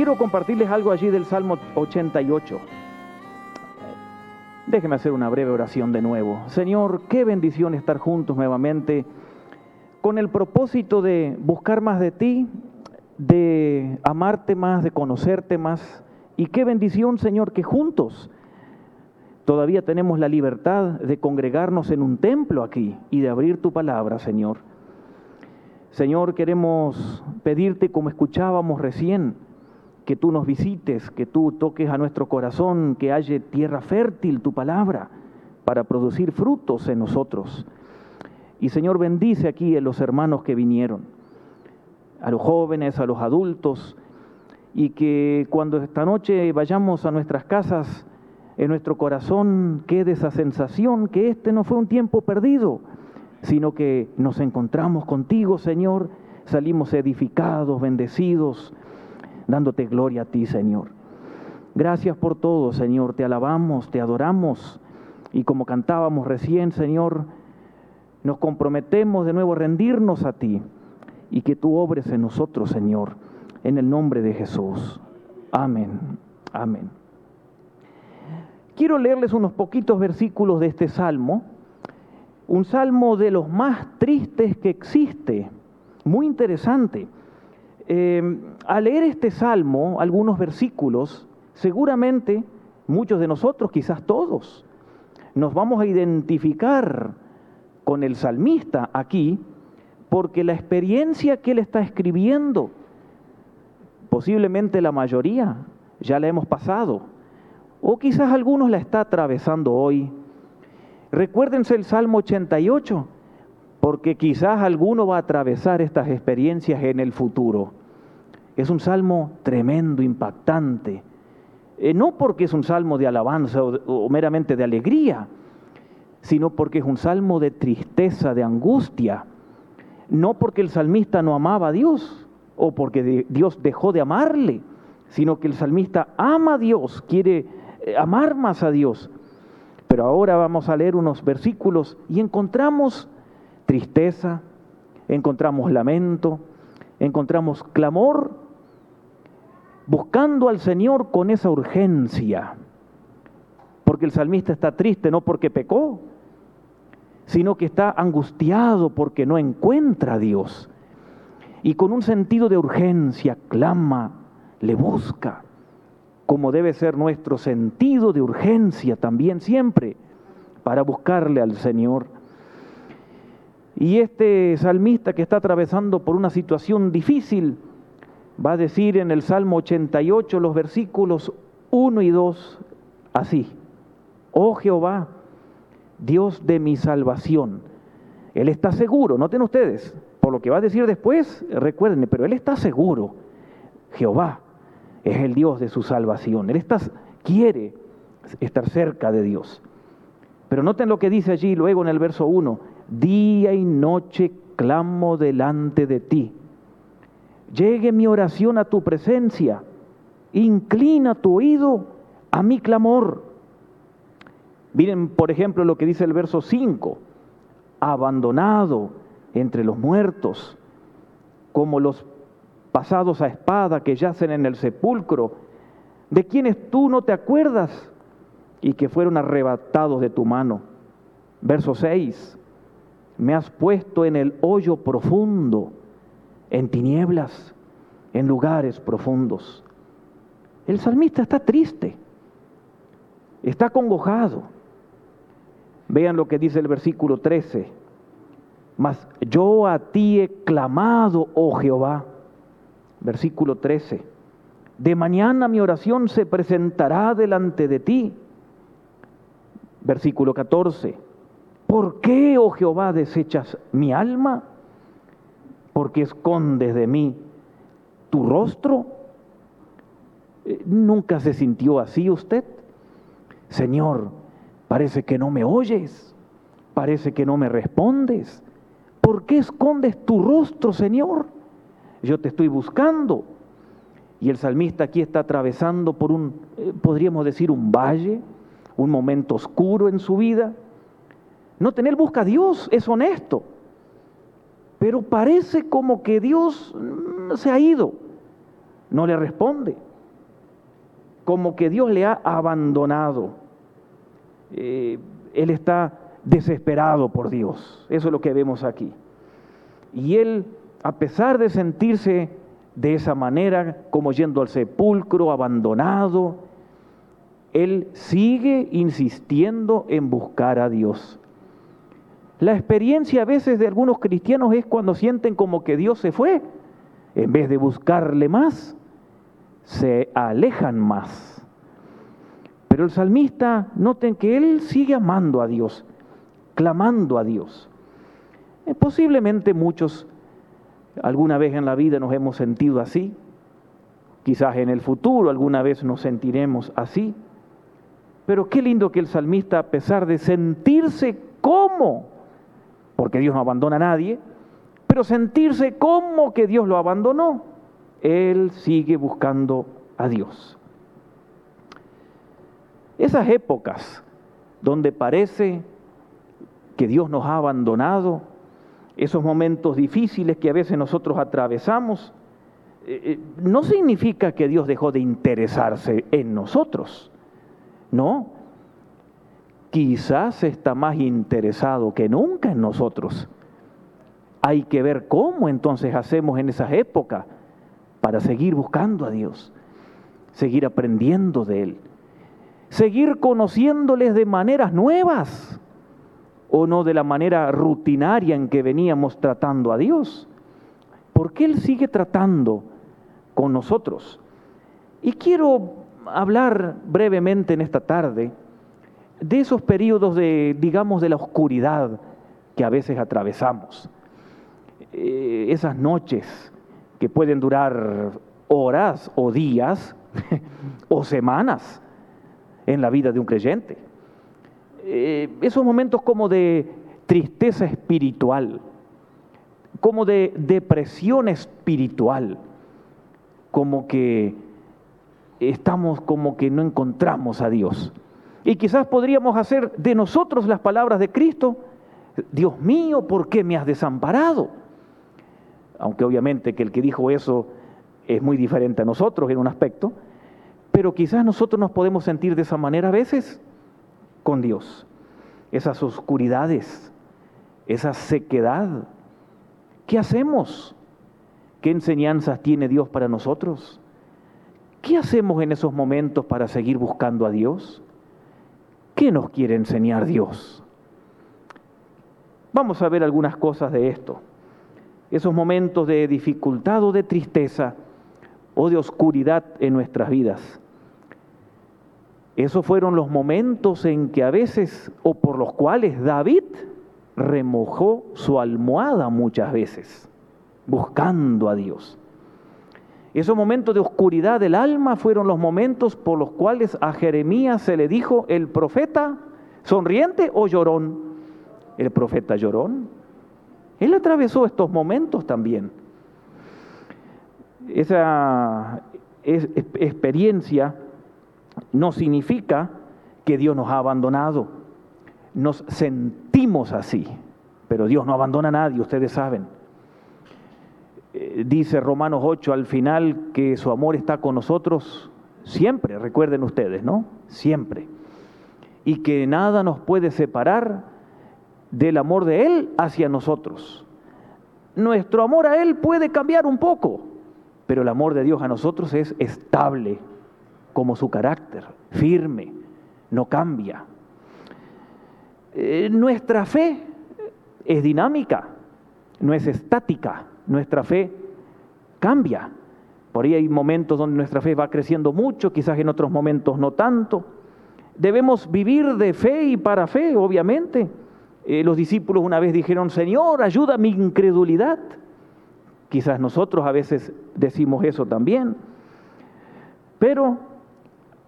Quiero compartirles algo allí del Salmo 88. Déjeme hacer una breve oración de nuevo. Señor, qué bendición estar juntos nuevamente con el propósito de buscar más de ti, de amarte más, de conocerte más. Y qué bendición, Señor, que juntos todavía tenemos la libertad de congregarnos en un templo aquí y de abrir tu palabra, Señor. Señor, queremos pedirte como escuchábamos recién, que tú nos visites, que tú toques a nuestro corazón, que haya tierra fértil tu palabra para producir frutos en nosotros. Y Señor, bendice aquí a los hermanos que vinieron, a los jóvenes, a los adultos, y que cuando esta noche vayamos a nuestras casas, en nuestro corazón quede esa sensación que este no fue un tiempo perdido, sino que nos encontramos contigo, Señor, salimos edificados, bendecidos, dándote gloria a ti, Señor. Gracias por todo, Señor. Te alabamos, te adoramos. Y como cantábamos recién, Señor, nos comprometemos de nuevo a rendirnos a ti y que tú obres en nosotros, Señor, en el nombre de Jesús. Amén. Amén. Quiero leerles unos poquitos versículos de este salmo, un salmo de los más tristes que existe, muy interesante. Eh, al leer este salmo, algunos versículos, seguramente muchos de nosotros, quizás todos, nos vamos a identificar con el salmista aquí, porque la experiencia que él está escribiendo, posiblemente la mayoría, ya la hemos pasado, o quizás algunos la está atravesando hoy. Recuérdense el Salmo 88, porque quizás alguno va a atravesar estas experiencias en el futuro. Es un salmo tremendo, impactante. Eh, no porque es un salmo de alabanza o, meramente de alegría, sino porque es un salmo de tristeza, de angustia. No porque el salmista no amaba a Dios o porque Dios dejó de amarle, sino que el salmista ama a Dios, quiere eh, amar más a Dios. Pero ahora vamos a leer unos versículos y encontramos tristeza, encontramos lamento, encontramos clamor buscando al Señor con esa urgencia. Porque el salmista está triste no porque pecó, sino que está angustiado porque no encuentra a Dios. Y con un sentido de urgencia clama, le busca, como debe ser nuestro sentido de urgencia también siempre, para buscarle al Señor. Y este salmista que está atravesando por una situación difícil, va a decir en el Salmo 88 los versículos 1 y 2 así, oh Jehová, Dios de mi salvación. Él está seguro, noten ustedes, por lo que va a decir después, recuerden, pero Él está seguro. Jehová es el Dios de su salvación. Él está, quiere estar cerca de Dios. Pero noten lo que dice allí luego en el verso 1, día y noche clamo delante de ti Llegue mi oración a tu presencia. Inclina tu oído a mi clamor. Miren, por ejemplo, lo que dice el verso 5. Abandonado entre los muertos, como los pasados a espada que yacen en el sepulcro, de quienes tú no te acuerdas y que fueron arrebatados de tu mano. Verso 6. Me has puesto en el hoyo profundo en tinieblas, en lugares profundos. El salmista está triste, está congojado. Vean lo que dice el versículo 13. Mas yo a ti he clamado, oh Jehová. Versículo 13. De mañana mi oración se presentará delante de ti. Versículo 14. ¿Por qué, oh Jehová, desechas mi alma? Porque escondes de mí tu rostro? Eh, ¿Nunca se sintió así usted? Señor, parece que no me oyes, parece que no me respondes. ¿Por qué escondes tu rostro, Señor? Yo te estoy buscando. Y el salmista aquí está atravesando por un, eh, podríamos decir, un valle, un momento oscuro en su vida. No tener busca a Dios, es honesto pero parece como que Dios se ha ido. no le responde, como que Dios le ha abandonado. Eh, él está desesperado por Dios, eso es lo que vemos aquí. Y él, a pesar de sentirse de esa manera, como yendo al sepulcro, abandonado, él sigue insistiendo en buscar a Dios. La experiencia a veces de algunos cristianos es cuando sienten como que Dios se fue. En vez de buscarle más, se alejan más. Pero el salmista, noten que él sigue amando a Dios, clamando a Dios. Eh, posiblemente muchos alguna vez en la vida nos hemos sentido así, quizás en el futuro alguna vez nos sentiremos así, pero qué lindo que el salmista, a pesar de sentirse como, porque Dios no abandona a nadie, pero sentirse como que Dios lo abandonó, él sigue buscando a Dios. Esas épocas donde parece que Dios nos ha abandonado, esos momentos difíciles que a veces nosotros atravesamos, eh, eh, no significa que Dios dejó de interesarse en nosotros. No, quizás está más interesado que nunca en nosotros. Hay que ver cómo entonces hacemos en esas épocas para seguir buscando a Dios, seguir aprendiendo de Él, seguir conociéndoles de maneras nuevas o no de la manera rutinaria en que veníamos tratando a Dios. Porque Él sigue tratando con nosotros. Y quiero hablar brevemente en esta tarde de esos periodos de, digamos, de la oscuridad que a veces atravesamos. Eh, esas noches que pueden durar horas o días o semanas en la vida de un creyente. Eh, esos momentos como de tristeza espiritual, como de depresión espiritual, como que estamos como que no encontramos a Dios. Y quizás podríamos hacer de nosotros las palabras de Cristo, Dios mío, ¿por qué me has desamparado? Aunque obviamente que el que dijo eso es muy diferente a nosotros en un aspecto, pero quizás nosotros nos podemos sentir de esa manera a veces con Dios. Esas oscuridades, esa sequedad. ¿Qué hacemos? ¿Qué enseñanzas tiene Dios para nosotros? ¿Qué hacemos en esos momentos para seguir buscando a Dios? ¿Qué nos quiere enseñar Dios? Vamos a ver algunas cosas de esto. Esos momentos de dificultad o de tristeza o de oscuridad en nuestras vidas. Esos fueron los momentos en que a veces, o por los cuales David remojó su almohada muchas veces, buscando a Dios. Esos momentos de oscuridad del alma fueron los momentos por los cuales a Jeremías se le dijo el profeta sonriente o llorón. El profeta llorón. Él atravesó estos momentos también. Esa experiencia no significa que Dios nos ha abandonado. Nos sentimos así, pero Dios no abandona a nadie, ustedes saben. Eh, dice Romanos 8 al final que su amor está con nosotros siempre, recuerden ustedes, ¿no? Siempre. Y que nada nos puede separar del amor de Él hacia nosotros. Nuestro amor a Él puede cambiar un poco, pero el amor de Dios a nosotros es estable, como su carácter, firme, no cambia. Eh, nuestra fe es dinámica, no es estática, nuestra fe cambia. Por ahí hay momentos donde nuestra fe va creciendo mucho, quizás en otros momentos no tanto. Debemos vivir de fe y para fe, obviamente. Eh, los discípulos una vez dijeron, Señor, ayuda mi incredulidad. Quizás nosotros a veces decimos eso también. Pero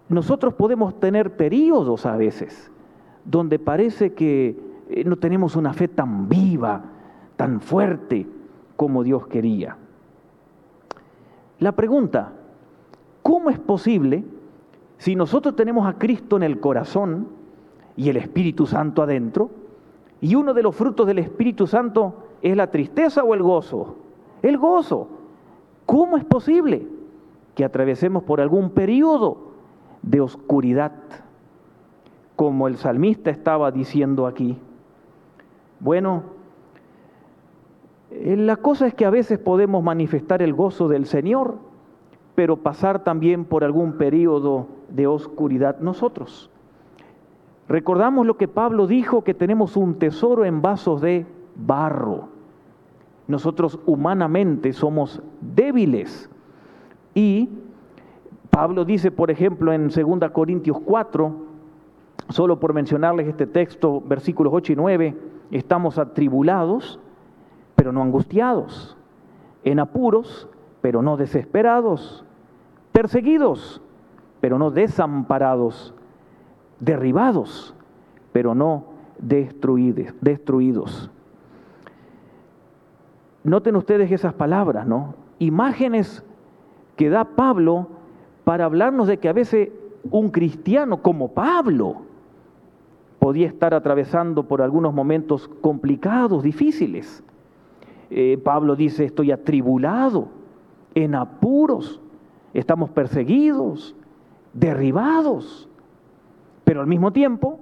nosotros podemos tener periodos a veces donde parece que eh, no tenemos una fe tan viva, tan fuerte como Dios quería. La pregunta, ¿cómo es posible si nosotros tenemos a Cristo en el corazón y el Espíritu Santo adentro, y uno de los frutos del Espíritu Santo es la tristeza o el gozo? El gozo. ¿Cómo es posible? que atravesemos por algún periodo de oscuridad, como el salmista estaba diciendo aquí. Bueno, la cosa es que a veces podemos manifestar el gozo del Señor, pero pasar también por algún periodo de oscuridad nosotros. Recordamos lo que Pablo dijo, que tenemos un tesoro en vasos de barro. Nosotros humanamente somos débiles. Y Pablo dice, por ejemplo, en 2 Corintios 4, solo por mencionarles este texto, versículos 8 y 9, estamos atribulados, pero no angustiados, en apuros, pero no desesperados, perseguidos, pero no desamparados, derribados, pero no destruidos. destruidos. Noten ustedes esas palabras, ¿no? Imágenes que da Pablo para hablarnos de que a veces un cristiano como Pablo podía estar atravesando por algunos momentos complicados, difíciles. Eh, Pablo dice, estoy atribulado, en apuros, estamos perseguidos, derribados, pero al mismo tiempo,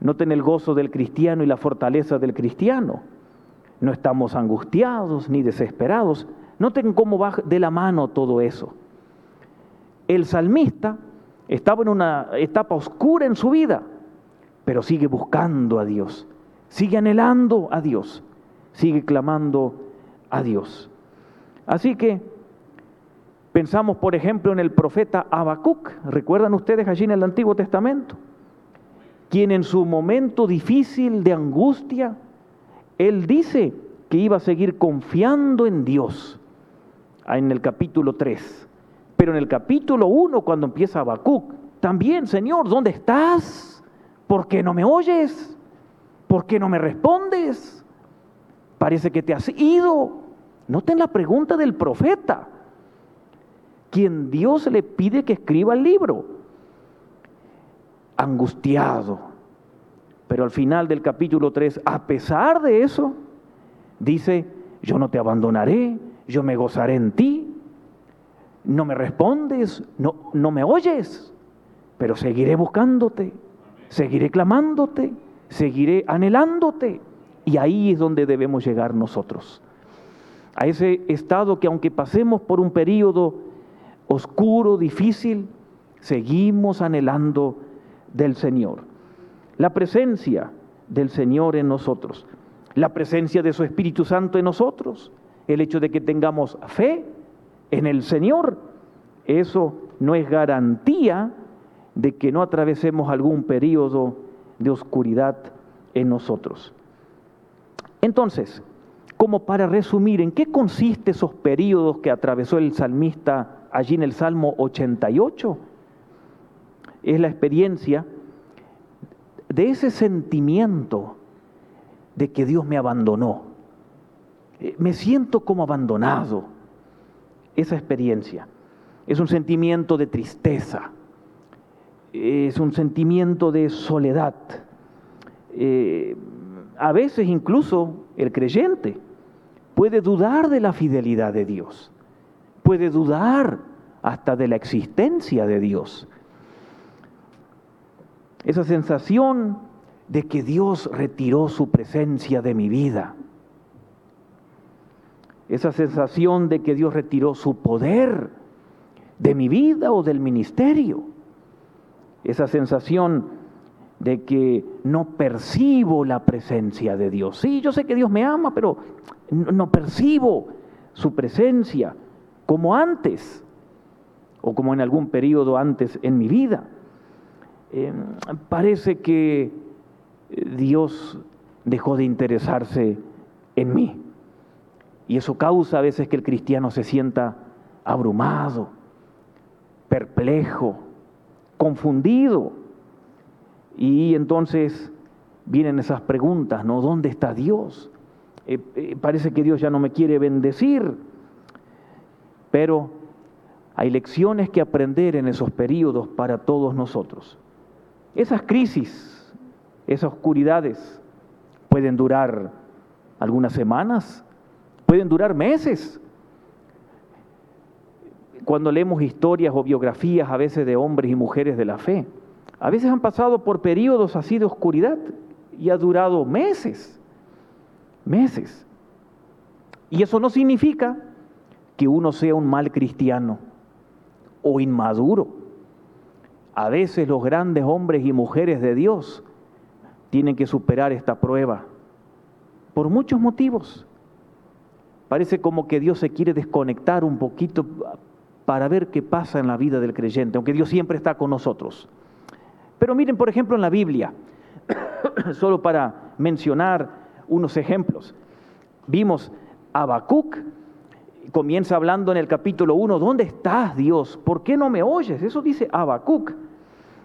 noten el gozo del cristiano y la fortaleza del cristiano. No estamos angustiados ni desesperados. Noten cómo va de la mano todo eso. El salmista estaba en una etapa oscura en su vida, pero sigue buscando a Dios, sigue anhelando a Dios, sigue clamando a Dios. Así que pensamos, por ejemplo, en el profeta Habacuc, ¿recuerdan ustedes allí en el Antiguo Testamento? Quien en su momento difícil de angustia, él dice que iba a seguir confiando en Dios en el capítulo 3. Pero en el capítulo 1, cuando empieza Habacuc, también, Señor, ¿dónde estás? ¿Por qué no me oyes? ¿Por qué no me respondes? Parece que te has ido. Noten la pregunta del profeta, quien Dios le pide que escriba el libro. Angustiado. Pero al final del capítulo 3, a pesar de eso, dice, yo no te abandonaré, yo me gozaré en ti. No me respondes, no, no me oyes, pero seguiré buscándote, seguiré clamándote, seguiré anhelándote. Y ahí es donde debemos llegar nosotros. A ese estado que aunque pasemos por un periodo oscuro, difícil, seguimos anhelando del Señor. La presencia del Señor en nosotros, la presencia de su Espíritu Santo en nosotros, el hecho de que tengamos fe en el Señor, eso no es garantía de que no atravesemos algún periodo de oscuridad en nosotros. Entonces, como para resumir, ¿en qué consiste esos periodos que atravesó el salmista allí en el Salmo 88? Es la experiencia de ese sentimiento de que Dios me abandonó. Eh, me siento como abandonado. Esa experiencia es un sentimiento de tristeza, es un sentimiento de soledad. Eh, a veces incluso el creyente puede dudar de la fidelidad de Dios, puede dudar hasta de la existencia de Dios. Esa sensación de que Dios retiró su presencia de mi vida. Esa sensación de que Dios retiró su poder de mi vida o del ministerio. Esa sensación de que no percibo la presencia de Dios. Sí, yo sé que Dios me ama, pero no, percibo su presencia como antes o como en algún periodo antes en mi vida. Em, parece que Dios dejó de interesarse en mí. Y eso causa a veces que el cristiano se sienta abrumado, perplejo, confundido. Y entonces vienen esas preguntas, ¿no? ¿Dónde está Dios? Eh, eh, parece que Dios ya no me quiere bendecir. Pero hay lecciones que aprender en esos periodos para todos nosotros. Esas crisis esas oscuridades pueden durar algunas semanas, pueden durar meses. cuando leemos historias o biografías a veces de hombres y mujeres de la fe. A veces han pasado por periodos así de oscuridad y ha durado meses, meses. Y eso no significa que uno sea un mal cristiano o inmaduro. A veces los grandes hombres y mujeres de Dios tienen que superar esta prueba por muchos motivos. Parece como que Dios se quiere desconectar un poquito para ver qué pasa en la vida del creyente, aunque Dios siempre está con nosotros. Pero miren, por ejemplo, en la Biblia, solo para mencionar unos ejemplos, vimos Habacuc, comienza hablando en el capítulo 1, ¿dónde estás Dios? ¿Por qué no me oyes? Eso dice Habacuc.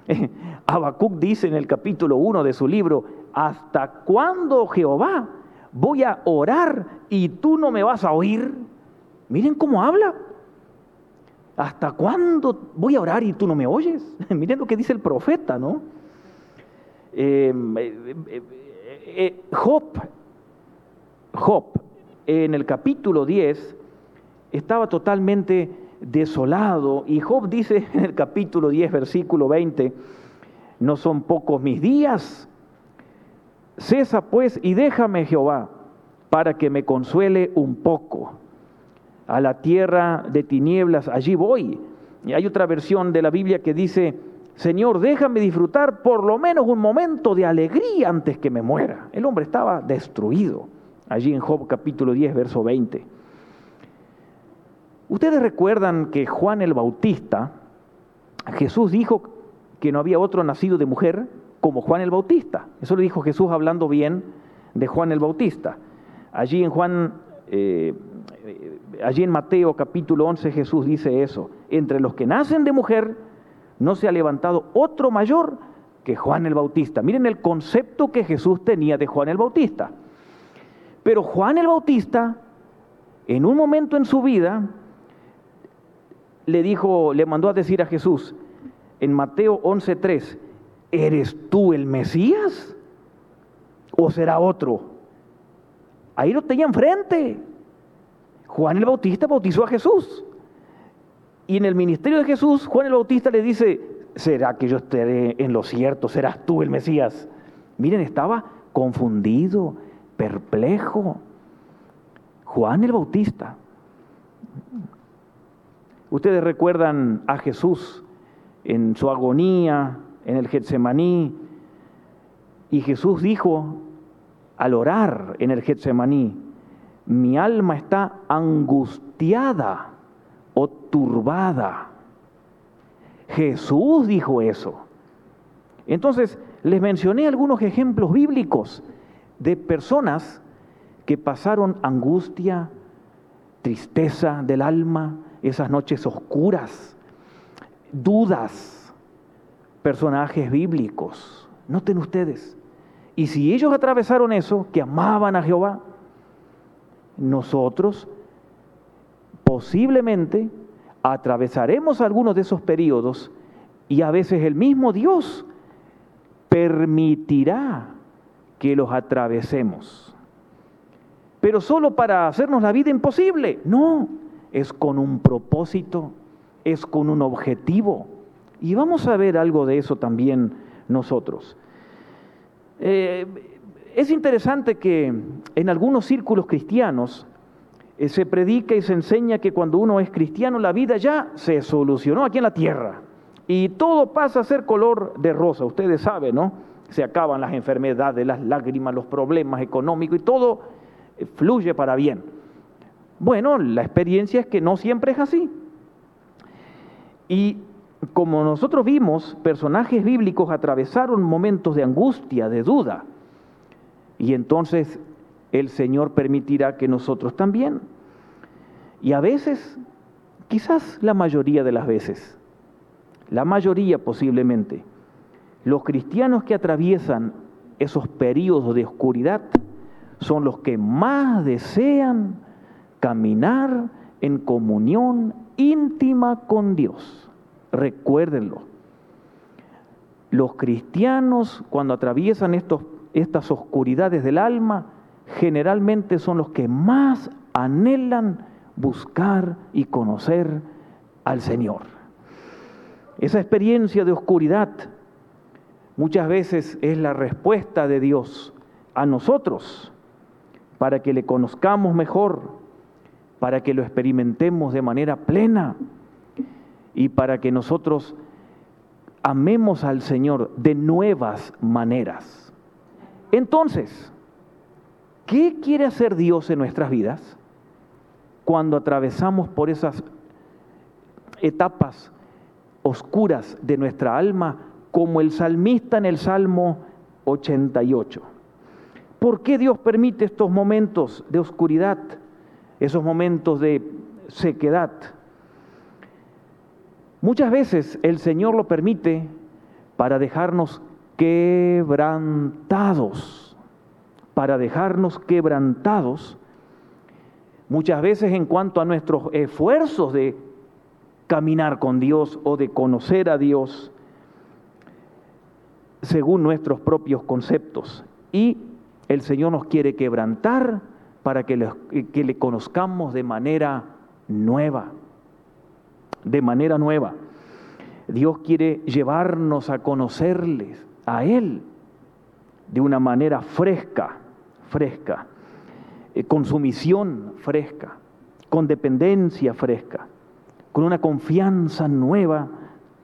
Habacuc dice en el capítulo 1 de su libro, ¿hasta cuándo Jehová voy a orar y tú no me vas a oír? Miren cómo habla. ¿Hasta cuándo voy a orar y tú no me oyes? Miren lo que dice el profeta, ¿no? Em, eh, eh, eh, Job, Job, en el capítulo 10, estaba totalmente desolado y Job dice en el capítulo 10, versículo 20, no son pocos mis días, cesa pues y déjame Jehová para que me consuele un poco a la tierra de tinieblas, allí voy. Y hay otra versión de la Biblia que dice, Señor, déjame disfrutar por lo menos un momento de alegría antes que me muera. El hombre estaba destruido, allí en Job capítulo 10, verso 20. Ustedes recuerdan que Juan el Bautista, Jesús dijo que no había otro nacido de mujer como Juan el Bautista. Eso lo dijo Jesús hablando bien de Juan el Bautista. Allí en Juan eh, allí en Mateo capítulo 11 Jesús dice eso, entre los que nacen de mujer no se ha levantado otro mayor que Juan el Bautista. Miren el concepto que Jesús tenía de Juan el Bautista. Pero Juan el Bautista, en un momento en su vida, le dijo, le mandó a decir a Jesús en Mateo 11:3, ¿eres tú el Mesías? ¿O será otro? Ahí lo tenía enfrente. Juan el Bautista bautizó a Jesús. Y en el ministerio de Jesús, Juan el Bautista le dice, ¿será que yo estaré en lo cierto? ¿Serás tú el Mesías? Miren, estaba confundido, perplejo. Juan el Bautista. Ustedes recuerdan a Jesús en su agonía, en el Getsemaní, y Jesús dijo al orar en el Getsemaní, mi alma está angustiada o turbada. Jesús dijo eso. Entonces, les mencioné algunos ejemplos bíblicos de personas que pasaron angustia, tristeza del alma, esas noches oscuras, dudas, personajes bíblicos. Noten ustedes. Y si ellos atravesaron eso, que amaban a Jehová, nosotros posiblemente atravesaremos algunos de esos periodos y a veces el mismo Dios permitirá que los atravesemos. Pero solo para hacernos la vida imposible. No, es con un propósito, es con un objetivo. Y vamos a ver algo de eso también nosotros. Eh, es interesante que en algunos círculos cristianos eh, se predica y se enseña que cuando uno es cristiano la vida ya se solucionó aquí en la tierra y todo pasa a ser color de rosa. Ustedes saben, ¿no? Se acaban las enfermedades, las lágrimas, los problemas económicos y todo eh, fluye para bien. Bueno, la experiencia es que no siempre es así. Y como nosotros vimos, personajes bíblicos atravesaron momentos de angustia, de duda, y entonces el Señor permitirá que nosotros también. Y a veces, quizás la mayoría de las veces, la mayoría posiblemente, los cristianos que atraviesan esos periodos de oscuridad son los que más desean caminar en comunión íntima con Dios. Recuérdenlo. Los cristianos cuando atraviesan estos estas oscuridades del alma generalmente son los que más anhelan buscar y conocer al Señor. Esa experiencia de oscuridad muchas veces es la respuesta de Dios a nosotros para que le conozcamos mejor, para que lo experimentemos de manera plena y para que nosotros amemos al Señor de nuevas maneras. Entonces, ¿qué quiere hacer Dios en nuestras vidas cuando atravesamos por esas etapas oscuras de nuestra alma, como el salmista en el Salmo 88? ¿Por qué Dios permite estos momentos de oscuridad, esos momentos de sequedad? Muchas veces el Señor lo permite para dejarnos quebrantados, para dejarnos quebrantados, muchas veces en cuanto a nuestros esfuerzos de caminar con Dios o de conocer a Dios según nuestros propios conceptos. Y el Señor nos quiere quebrantar para que le, que le conozcamos de manera nueva de manera nueva. Dios quiere llevarnos a conocerles a Él de una manera fresca, fresca, eh, con sumisión fresca, con dependencia fresca, con una confianza nueva,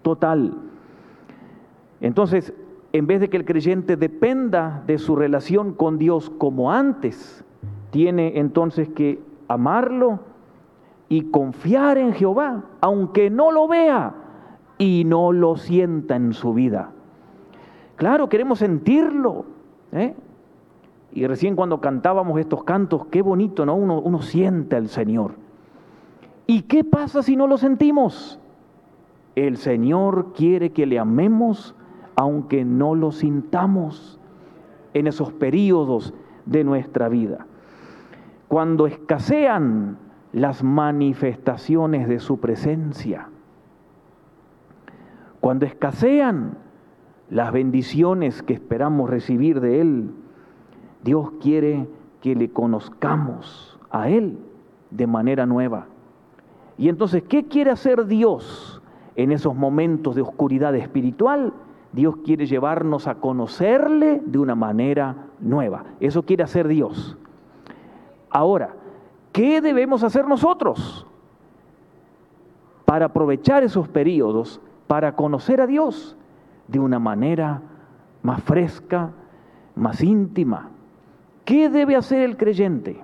total. Entonces, en vez de que el creyente dependa de su relación con Dios como antes, tiene entonces que amarlo, y confiar en Jehová, aunque no lo vea y no lo sienta en su vida. Claro, queremos sentirlo. ¿eh? Y recién cuando cantábamos estos cantos, qué bonito, ¿no? Uno, uno siente al Señor. ¿Y qué pasa si no lo sentimos? El Señor quiere que le amemos aunque no lo sintamos en esos periodos de nuestra vida. Cuando escasean las manifestaciones de su presencia. Cuando escasean las bendiciones que esperamos recibir de Él, Dios quiere que le conozcamos a Él de manera nueva. Y entonces, ¿qué quiere hacer Dios en esos momentos de oscuridad espiritual? Dios quiere llevarnos a conocerle de una manera nueva. Eso quiere hacer Dios. Ahora, ¿Qué debemos hacer nosotros para aprovechar esos periodos, para conocer a Dios de una manera más fresca, más íntima? ¿Qué debe hacer el creyente?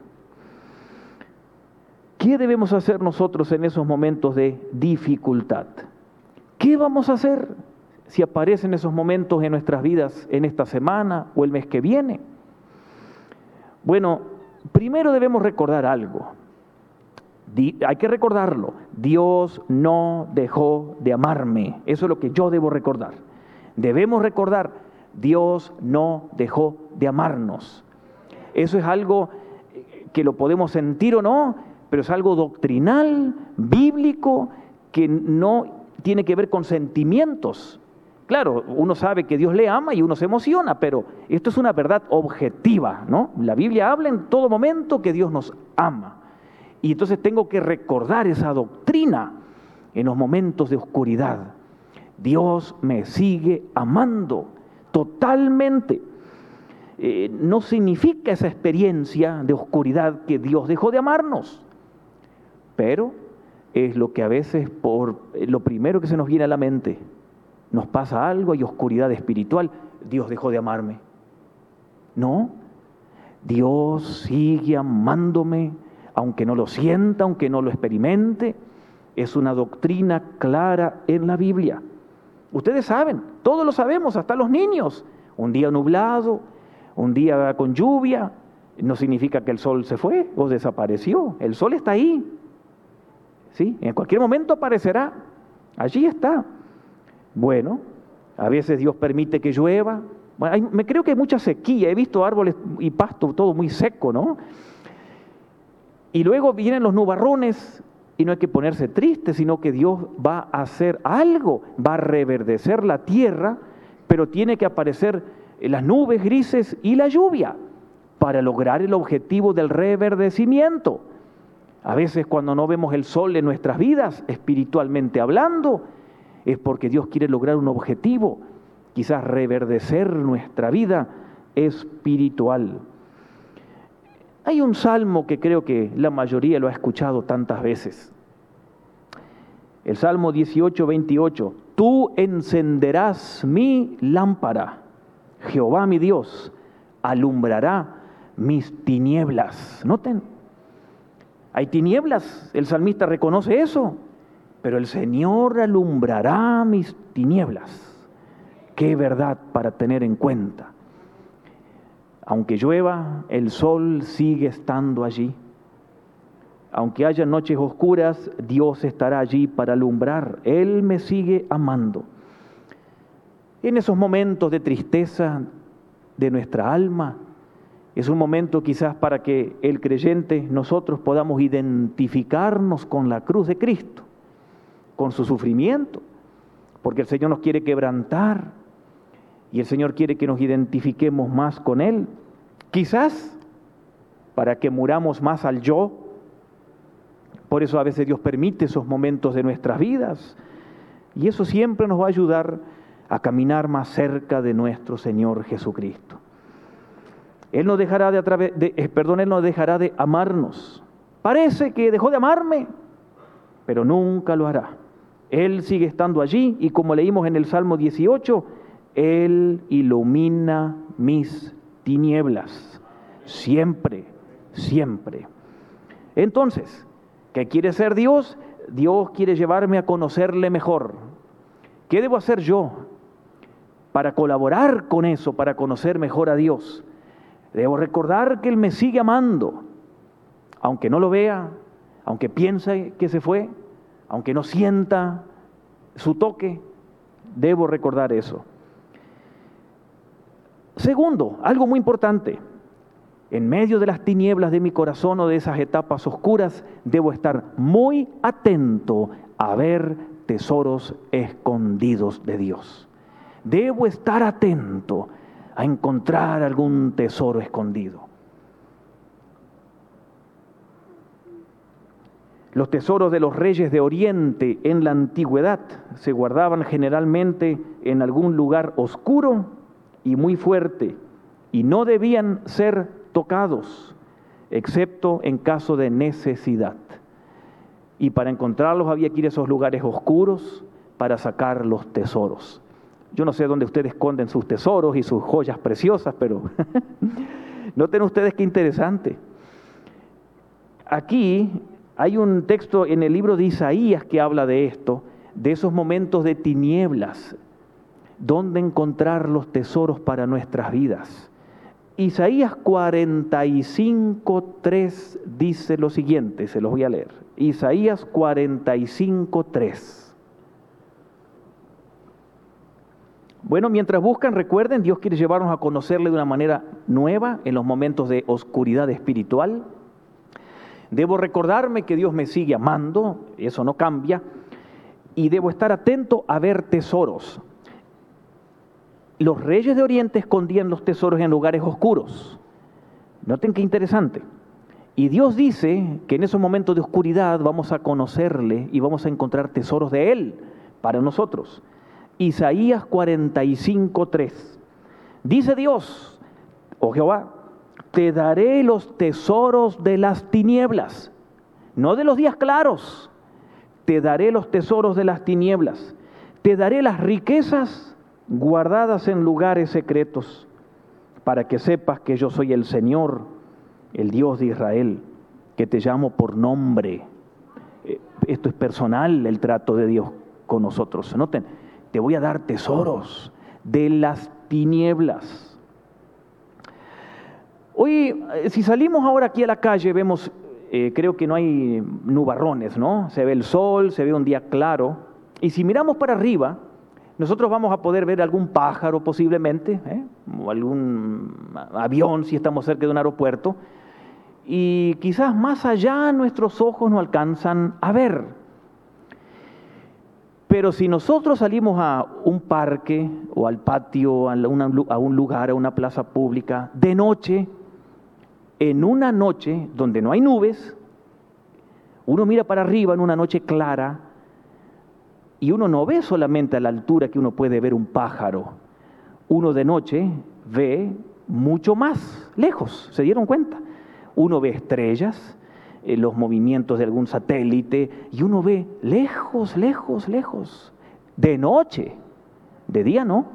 ¿Qué debemos hacer nosotros en esos momentos de dificultad? ¿Qué vamos a hacer si aparecen esos momentos en nuestras vidas en esta semana o el mes que viene? Bueno, primero debemos recordar algo. hay que recordarlo. Dios no dejó de amarme. Eso es lo que yo debo recordar. Debemos recordar, Dios no dejó de amarnos. Eso es algo que lo podemos sentir o no, pero es algo doctrinal, bíblico, que no tiene que ver con sentimientos. Claro, uno sabe que Dios le ama y uno se emociona, pero esto es una verdad objetiva, ¿no? La Biblia habla en todo momento que Dios nos ama. Y entonces tengo que recordar esa doctrina en los momentos de oscuridad. Dios me sigue amando totalmente. Eh, no significa esa experiencia de oscuridad que Dios dejó de amarnos, pero es lo que a veces por eh, lo primero que se nos viene a la mente nos pasa algo, hay oscuridad espiritual, Dios dejó de amarme. No, Dios sigue amándome, aunque no lo sienta, aunque no lo experimente. Es una doctrina clara en la Biblia. Ustedes saben, todos lo sabemos, hasta los niños. Un día nublado, un día con lluvia, no significa que el sol se fue o desapareció. El sol está ahí. ¿Sí? En cualquier momento aparecerá. Allí está. Bueno, a veces Dios permite que llueva. me creo que hay mucha sequía, he visto árboles y pasto todo muy seco, ¿no? Y luego vienen los nubarrones y no hay que ponerse triste, sino que Dios va a hacer algo, va a reverdecer la tierra, pero tiene que aparecer las nubes grises y la lluvia para lograr el objetivo del reverdecimiento. A veces cuando no vemos el sol en nuestras vidas, espiritualmente hablando, es porque Dios quiere lograr un objetivo, quizás reverdecer nuestra vida espiritual. Hay un salmo que creo que la mayoría lo ha escuchado tantas veces. El Salmo 18, 28. Tú encenderás mi lámpara. Jehová mi Dios alumbrará mis tinieblas. Noten, hay tinieblas, el salmista reconoce eso, pero el Señor alumbrará mis tinieblas. Qué verdad para tener en cuenta. Aunque llueva, el sol sigue estando allí. Aunque haya noches oscuras, Dios estará allí para alumbrar. Él me sigue amando. En esos momentos de tristeza de nuestra alma, es un momento quizás para que el creyente, nosotros podamos identificarnos con la cruz de Cristo, con su sufrimiento, porque el Señor nos quiere quebrantar y el Señor quiere que nos identifiquemos más con Él. Quizás para que muramos más al yo. Por eso a veces Dios permite esos momentos de nuestras vidas. Y eso siempre nos va a ayudar a caminar más cerca de nuestro Señor Jesucristo. Él no dejará de, de eh, Él no dejará de amarnos. Parece que dejó de amarme, pero nunca lo hará. Él sigue estando allí y como leímos en el Salmo 18, Él ilumina mis tinieblas. Siempre, siempre. Entonces, ¿qué quiere ser Dios? Dios quiere llevarme a conocerle mejor. ¿Qué debo hacer yo para colaborar con eso, para conocer mejor a Dios? Debo recordar que Él me sigue amando, aunque no lo vea, aunque piense que se fue, aunque no sienta su toque, debo recordar eso. Segundo, algo muy importante, en medio de las tinieblas de mi corazón o de esas etapas oscuras, debo estar muy atento a ver tesoros escondidos de Dios. Debo estar atento a encontrar algún tesoro escondido. Los tesoros de los reyes de Oriente en la antigüedad se guardaban generalmente en algún lugar oscuro y muy fuerte y no debían ser tocados, excepto en caso de necesidad. Y para encontrarlos había que ir a esos lugares oscuros para sacar los tesoros. Yo no sé dónde ustedes esconden sus tesoros y sus joyas preciosas, pero noten ustedes qué interesante. Aquí hay un texto en el libro de Isaías que habla de esto, de esos momentos de tinieblas, donde encontrar los tesoros para nuestras vidas. Isaías 45, 3 dice lo siguiente, se los voy a leer. Isaías 45, 3. Bueno, mientras buscan, recuerden, Dios quiere llevarnos a conocerle de una manera nueva en los momentos de oscuridad espiritual. Debo recordarme que Dios me sigue amando, eso no cambia, y debo estar atento a ver tesoros. Los reyes de Oriente escondían los tesoros en lugares oscuros. Noten qué interesante. Y Dios dice que en esos momentos de oscuridad vamos a conocerle y vamos a encontrar tesoros de Él para nosotros. Isaías 45, 3. Dice Dios, oh Jehová, te daré los tesoros de las tinieblas, no de los días claros, te daré los tesoros de las tinieblas, te daré las riquezas guardadas en lugares secretos, para que sepas que yo soy el Señor, el Dios de Israel, que te llamo por nombre. Eh, esto es personal, el trato de Dios con nosotros. Noten, te voy a dar tesoros de las tinieblas. Hoy, eh, si salimos ahora aquí a la calle, vemos, eh, creo que no hay nubarrones, ¿no? Se ve el sol, se ve un día claro. Y si miramos para arriba, nosotros vamos a poder ver algún pájaro posiblemente, ¿eh? o algún avión si estamos cerca de un aeropuerto. Y quizás más allá nuestros ojos no alcanzan a ver. Pero si nosotros salimos a un parque o al patio, a, un lugar, a una plaza pública, de noche, en una noche donde no hay nubes, Uno mira para arriba en una noche clara y uno no ve solamente a la altura que uno puede ver un pájaro. Uno de noche ve mucho más lejos, ¿se dieron cuenta? Uno ve estrellas, eh, los movimientos de algún satélite y uno ve lejos, lejos, lejos. De noche, de día no.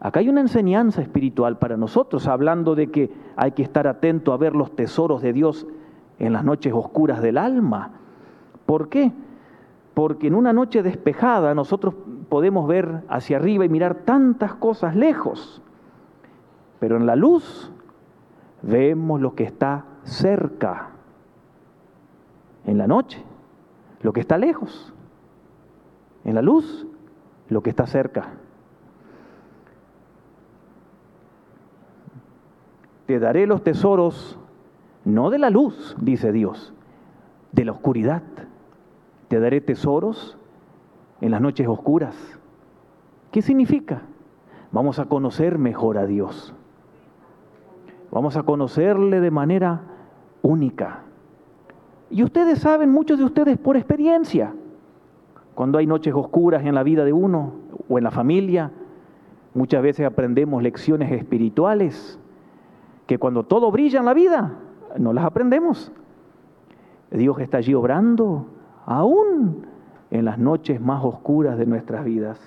Acá hay una enseñanza espiritual para nosotros, hablando de que hay que estar atento a ver los tesoros de Dios en las noches oscuras del alma. ¿Por qué? Porque en una noche despejada nosotros podemos ver hacia arriba y mirar tantas cosas lejos, pero en la luz vemos lo que está cerca, en la noche, lo que está lejos, en la luz, lo que está cerca. Te daré los tesoros no de la luz, dice Dios, de la oscuridad. Te daré tesoros en las noches oscuras. ¿Qué significa? Vamos a conocer mejor a Dios. Vamos a conocerle de manera única. Y ustedes saben, muchos de ustedes por experiencia, cuando hay noches oscuras en la vida de uno o en la familia, muchas veces aprendemos lecciones espirituales que cuando todo brilla en la vida, no las aprendemos. Dios está allí obrando aún en las noches más oscuras de nuestras vidas.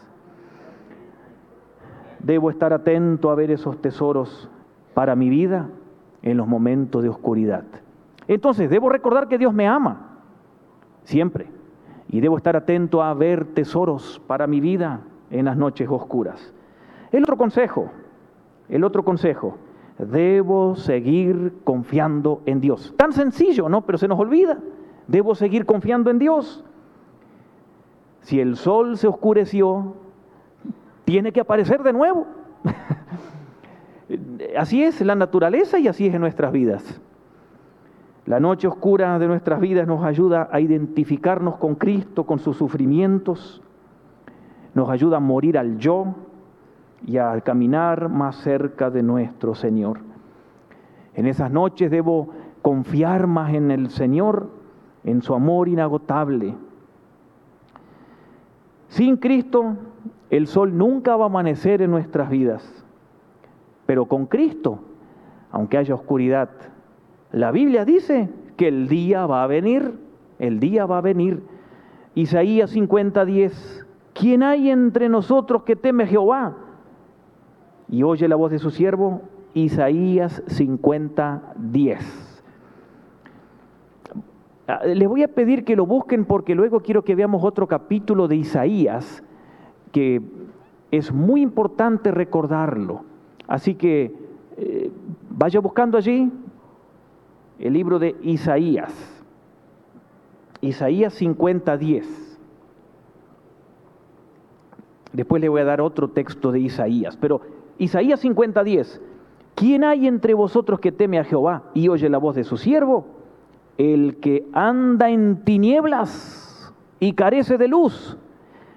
Debo estar atento a ver esos tesoros para mi vida en los momentos de oscuridad. Entonces, debo recordar que Dios me ama, siempre. Y debo estar atento a ver tesoros para mi vida en las noches oscuras. El otro consejo, el otro consejo, debo seguir confiando en Dios. Tan sencillo, ¿no? Pero se nos olvida. Debo seguir confiando en Dios. Si el sol se oscureció, tiene que aparecer de nuevo. así es la naturaleza y así es en nuestras vidas. La noche oscura de nuestras vidas nos ayuda a identificarnos con Cristo, con sus sufrimientos, nos ayuda a morir al yo, y a caminar más cerca de nuestro Señor. En esas noches debo confiar más en el Señor, en su amor inagotable. Sin Cristo, el sol nunca va a amanecer en nuestras vidas, pero con Cristo, aunque haya oscuridad, la Biblia dice que el día va a venir, el día va a venir. Isaías 50:10, ¿quién hay entre nosotros que teme a Jehová? y oye la voz de su siervo, Isaías 50, 10. Ah, les voy a pedir que lo busquen porque luego quiero que veamos otro capítulo de Isaías que es muy importante recordarlo. Así que eh, vaya buscando allí el libro de Isaías. Isaías 50, 10. Después le voy a dar otro texto de Isaías, pero Isaías 50:10. ¿Quién hay entre vosotros que teme a Jehová y oye la voz de su siervo? El que anda en tinieblas y carece de luz.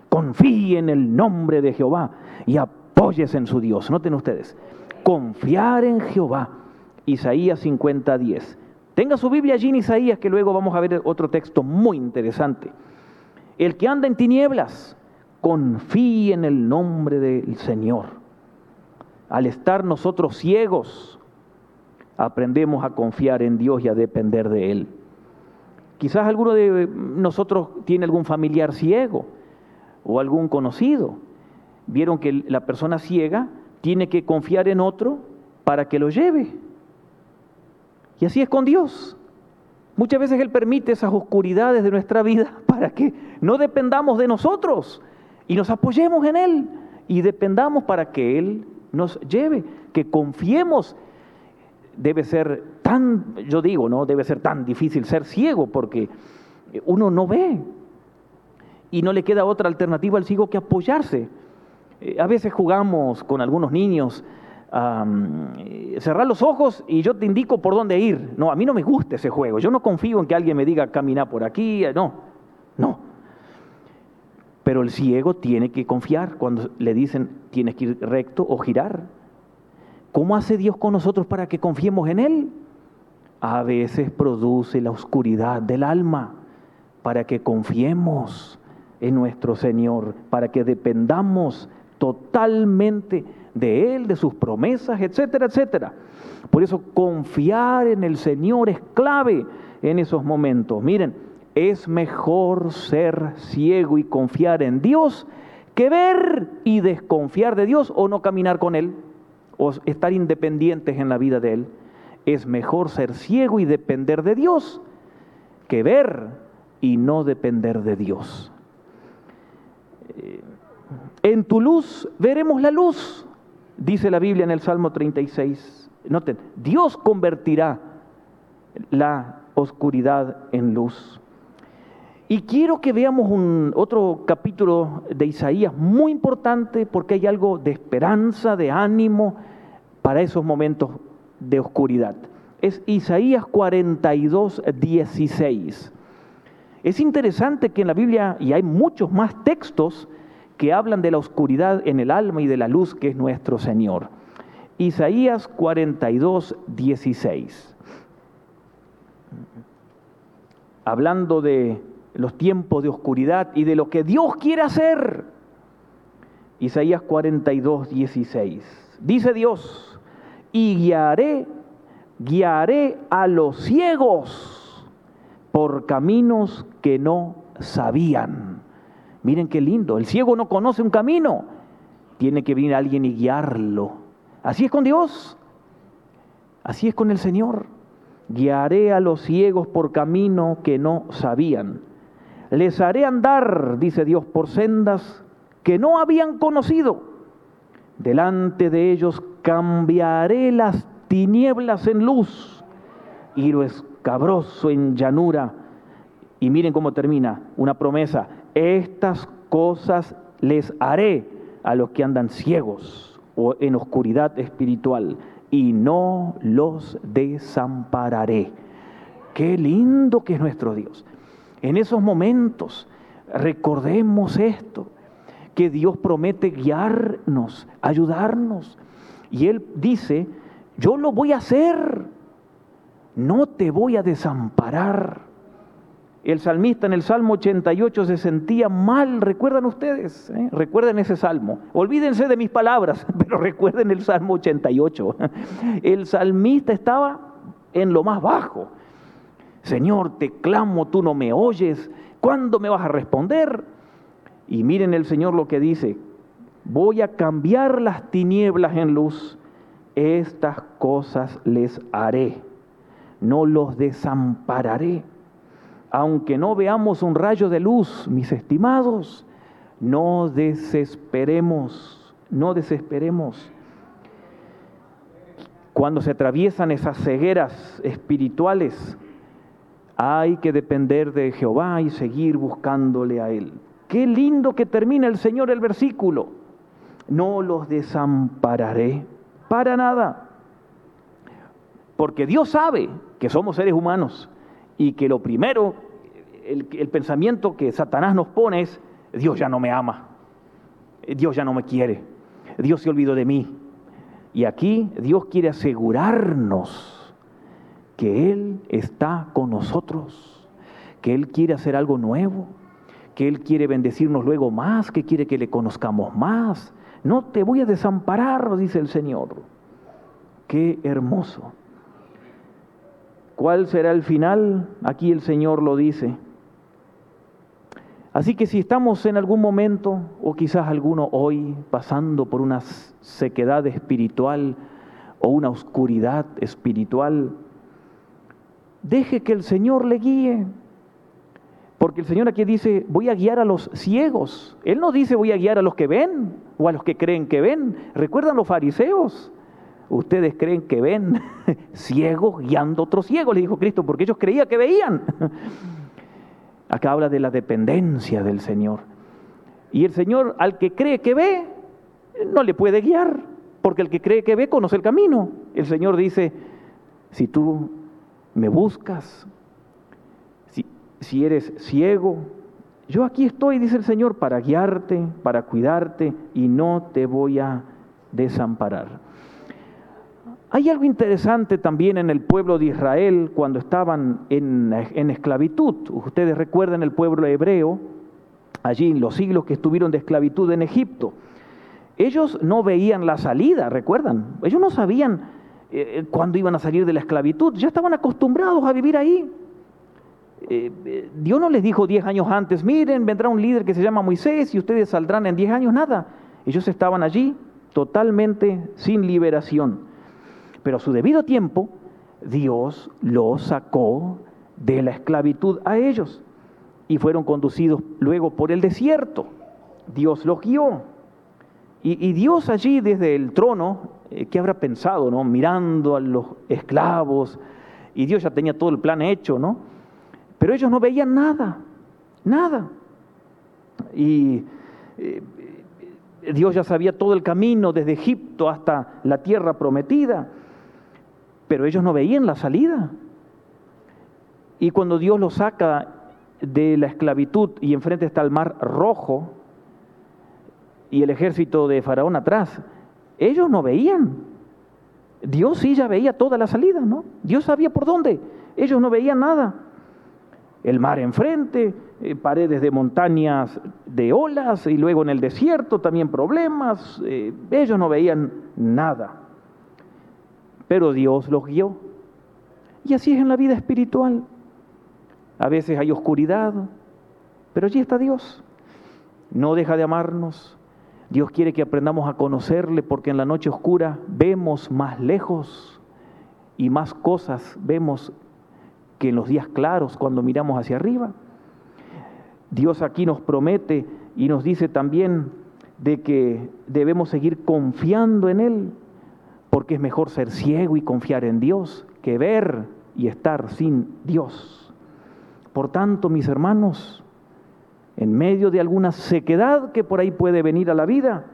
Confíe en el nombre de Jehová y apóyese en su Dios. Noten ustedes, confiar en Jehová. Isaías 50:10. Tenga su Biblia allí en Isaías, que luego vamos a ver otro texto muy interesante. El que anda en tinieblas, confíe en el nombre del Señor. Al estar nosotros ciegos, aprendemos a confiar en Dios y a depender de Él. Quizás alguno de nosotros tiene algún familiar ciego o algún conocido. Vieron que la persona ciega tiene que confiar en otro para que lo lleve. Y así es con Dios. Muchas veces Él permite esas oscuridades de nuestra vida para que no dependamos de nosotros y nos apoyemos en Él y dependamos para que Él nos lleve, que confiemos. Debe ser tan, yo digo, no debe ser tan difícil ser ciego porque uno no ve y no le queda otra alternativa al ciego que apoyarse. Eh, a veces jugamos con algunos niños, cerrar los ojos y yo te indico por dónde ir. No, a mí no me gusta ese juego. Yo no confío en que alguien me diga caminar por aquí. No, no. Pero el ciego tiene que confiar cuando le dicen tienes que ir recto o girar. ¿Cómo hace Dios con nosotros para que confiemos en Él? a veces produce la oscuridad del alma para que confiemos en nuestro Señor, para que dependamos totalmente de Él, de sus promesas, etcétera, etcétera. Por eso confiar en el Señor es clave en esos momentos. Miren, es mejor ser ciego y confiar en Dios que ver y desconfiar de Dios o no caminar con Él o estar independientes en la vida de Él. Es mejor ser ciego y depender de Dios que ver y no depender de Dios. Eh, en tu luz veremos la luz, dice la Biblia en el Salmo 36. Noten, Dios convertirá la oscuridad en luz. Y quiero que veamos un, otro capítulo de Isaías muy importante porque hay algo de esperanza, de ánimo para esos momentos de oscuridad. Es Isaías 42, 16. Es interesante que en la Biblia, y hay muchos más textos que hablan de la oscuridad en el alma y de la luz que es nuestro Señor. Isaías 42, 16. Hablando de los tiempos de oscuridad y de lo que Dios quiere hacer. Isaías 42, 16. Dice Dios, y guiaré, guiaré a los ciegos por caminos que no sabían. Miren qué lindo, el ciego no conoce un camino, tiene que venir alguien y guiarlo. Así es con Dios, así es con el Señor. Guiaré a los ciegos por camino que no sabían. Les haré andar, dice Dios, por sendas que no habían conocido. Delante de ellos cambiaré las tinieblas en luz y lo cabroso en llanura. Y miren cómo termina, una promesa, estas cosas les haré a los que andan ciegos o en oscuridad espiritual y no los desampararé. Qué lindo que es nuestro Dios. En esos momentos recordemos esto, que Dios promete guiarnos, ayudarnos. Y Él dice, yo lo voy a hacer no te voy a desamparar. El salmista en el Salmo 88 se sentía mal, recuerdan ustedes, ¿Eh? recuerden ese salmo. Olvídense de mis palabras, pero recuerden el Salmo 88. El salmista estaba en lo más bajo. Señor, te clamo, tú no me oyes, ¿cuándo me vas a responder? Y miren el Señor lo que dice, voy a cambiar las tinieblas en luz, estas cosas les haré no los desampararé. Aunque no veamos un rayo de luz, mis estimados, no desesperemos, no desesperemos. Cuando se atraviesan esas cegueras espirituales, hay que depender de Jehová y seguir buscándole a Él. Qué lindo que termina el Señor el versículo. No los desampararé para nada. Porque Dios sabe que somos seres humanos y que lo primero, el, pensamiento que Satanás nos pone es, Dios ya no me ama, Dios ya no me quiere, Dios se olvidó de mí. Y aquí Dios quiere asegurarnos que Él está con nosotros, que Él quiere hacer algo nuevo, que Él quiere bendecirnos luego más, que quiere que le conozcamos más. No te voy a desamparar, dice el Señor. Qué hermoso. ¿Cuál será el final? Aquí el Señor lo dice. Así que si estamos en algún momento, o quizás alguno hoy, pasando por una sequedad espiritual o una oscuridad espiritual, deje que el Señor le guíe. Porque el Señor aquí dice, voy a guiar a los ciegos. Él no dice voy a guiar a los que ven o a los que creen que ven. ¿Recuerdan los fariseos? ustedes creen que ven ciegos guiando a otros ciegos, le dijo Cristo, porque ellos creían que veían. Acá habla de la dependencia del Señor. Y el Señor al que cree que ve, no le puede guiar, porque el que cree que ve conoce el camino. El Señor dice, si tú me buscas, si, si eres ciego, yo aquí estoy, dice el Señor, para guiarte, para cuidarte y no te voy a desamparar. Hay algo interesante también en el pueblo de Israel cuando estaban en, en esclavitud. Ustedes recuerdan el pueblo hebreo, allí en los siglos que estuvieron de esclavitud en Egipto. Ellos no veían la salida, recuerdan. Ellos no sabían eh, cuándo iban a salir de la esclavitud. Ya estaban acostumbrados a vivir ahí. Eh, eh, Dios no les dijo diez años antes, miren, vendrá un líder que se llama Moisés y ustedes saldrán en diez años, nada. Ellos estaban allí totalmente sin liberación. Pero a su debido tiempo, Dios los sacó de la esclavitud a ellos y fueron conducidos luego por el desierto. Dios los guió. Y, Dios allí desde el trono, eh, ¿qué habrá pensado, no? Mirando a los esclavos, y Dios ya tenía todo el plan hecho, ¿no? Pero ellos no veían nada, nada. Y eh, Dios ya sabía todo el camino desde Egipto hasta la tierra prometida, pero ellos no veían la salida. Y cuando Dios los saca de la esclavitud y enfrente está el mar rojo y el ejército de Faraón atrás, ellos no veían. Dios sí ya veía toda la salida, ¿no? Dios sabía por dónde. Ellos no veían nada el mar enfrente, eh, paredes de montañas de olas y luego en el desierto también problemas. Eh, ellos no veían nada, pero Dios los guió. Y así es en la vida espiritual. A veces hay oscuridad, pero allí está Dios. No deja de amarnos. Dios quiere que aprendamos a conocerle porque en la noche oscura vemos más lejos y más cosas vemos que en los días claros, cuando miramos hacia arriba. Dios aquí nos promete y nos dice también de que debemos seguir confiando en Él, porque es mejor ser ciego y confiar en Dios que ver y estar sin Dios. Por tanto, mis hermanos, en medio de alguna sequedad que por ahí puede venir a la vida,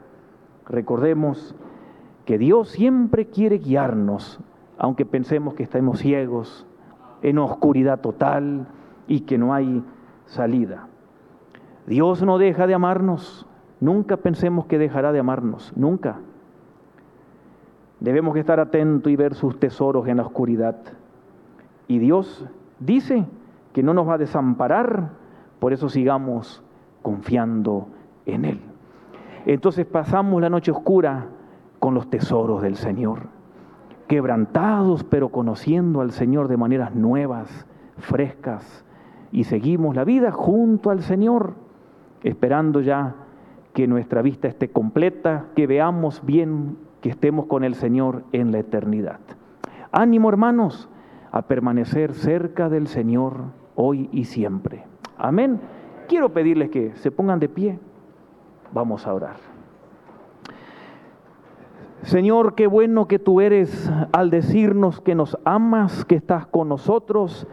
recordemos que Dios siempre quiere guiarnos, aunque pensemos que estemos ciegos, en oscuridad total y que no hay salida. Dios no deja de amarnos, nunca pensemos que dejará de amarnos, nunca. Debemos estar atentos y ver sus tesoros en la oscuridad. Y Dios dice que no nos va a desamparar, por eso sigamos confiando en Él. Entonces pasamos la noche oscura con los tesoros del Señor quebrantados, pero conociendo al Señor de maneras nuevas, frescas, y seguimos la vida junto al Señor, esperando ya que nuestra vista esté completa, que veamos bien, que estemos con el Señor en la eternidad. Ánimo, hermanos, a permanecer cerca del Señor hoy y siempre. Amén. Quiero pedirles que se pongan de pie. Vamos a orar. Señor, qué bueno que tú eres al decirnos que nos amas, que estás con nosotros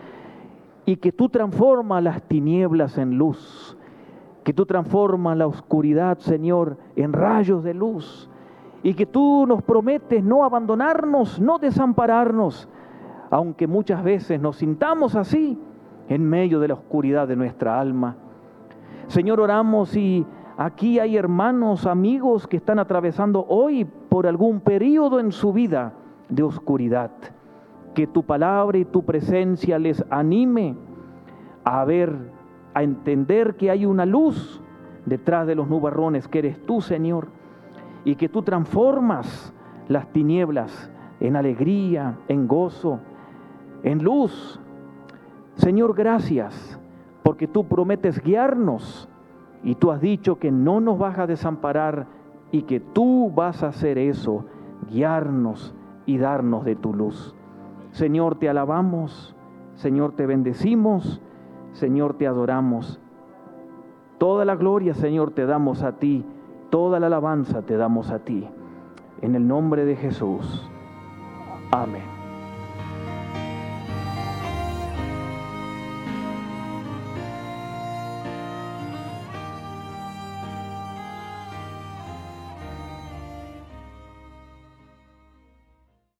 y que tú transformas las tinieblas en luz, que tú transformas la oscuridad, Señor, en rayos de luz y que tú nos prometes no abandonarnos, no desampararnos, aunque muchas veces nos sintamos así en medio de la oscuridad de nuestra alma. Señor, oramos y Aquí hay hermanos, amigos que están atravesando hoy por algún periodo en su vida de oscuridad. Que tu palabra y tu presencia les anime a ver, a entender que hay una luz detrás de los nubarrones, que eres tú, Señor, y que tú transformas las tinieblas en alegría, en gozo, en luz. Señor, gracias, porque tú prometes guiarnos y tú has dicho que no nos vas a desamparar y que tú vas a hacer eso, guiarnos y darnos de tu luz. Señor, te alabamos, Señor, te bendecimos, Señor, te adoramos. Toda la gloria, Señor, te damos a ti, toda la alabanza te damos a ti. En el nombre de Jesús. Amén.